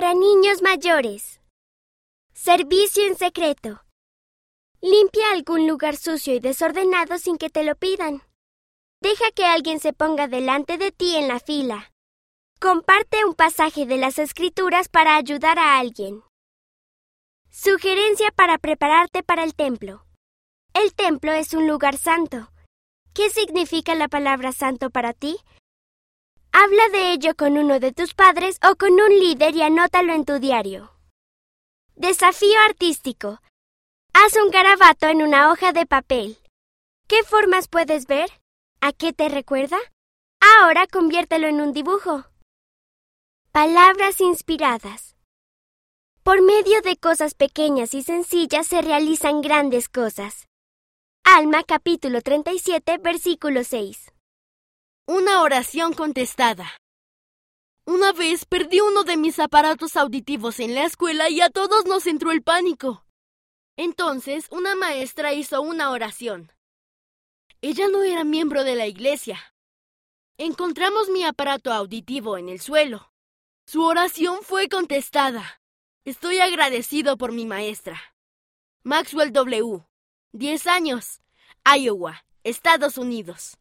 para niños mayores. Servicio en secreto. Limpia algún lugar sucio y desordenado sin que te lo pidan. Deja que alguien se ponga delante de ti en la fila. Comparte un pasaje de las escrituras para ayudar a alguien. Sugerencia para prepararte para el templo. El templo es un lugar santo. ¿Qué significa la palabra santo para ti? Habla de ello con uno de tus padres o con un líder y anótalo en tu diario. Desafío artístico. Haz un garabato en una hoja de papel. ¿Qué formas puedes ver? ¿A qué te recuerda? Ahora conviértelo en un dibujo. Palabras inspiradas. Por medio de cosas pequeñas y sencillas se realizan grandes cosas. Alma capítulo 37 versículo 6. Una oración contestada. Una vez perdí uno de mis aparatos auditivos en la escuela y a todos nos entró el pánico. Entonces una maestra hizo una oración. Ella no era miembro de la iglesia. Encontramos mi aparato auditivo en el suelo. Su oración fue contestada. Estoy agradecido por mi maestra. Maxwell W. 10 años. Iowa, Estados Unidos.